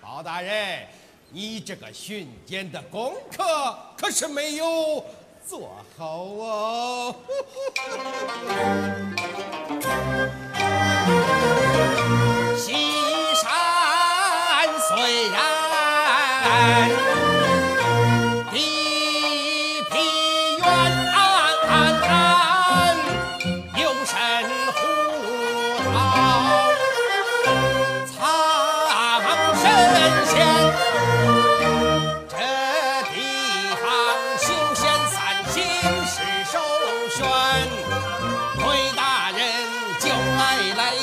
包大人，你这个巡检的功课可是没有做好哦。西山虽然。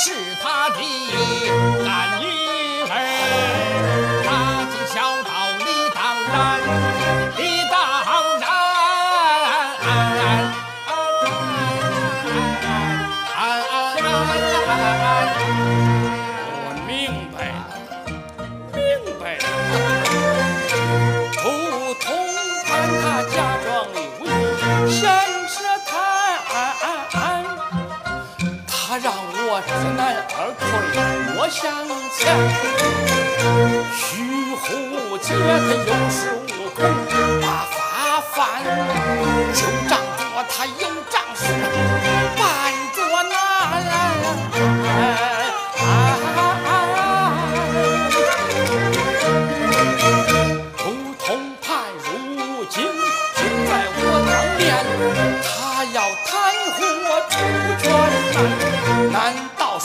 是他的干女儿，大惊小道理当然，理当然。我明白了，明白了，不通判他假装的我知难而退，我向前。徐虎杰他有恃无恐，把法犯，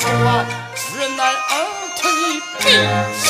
说知难而退，必？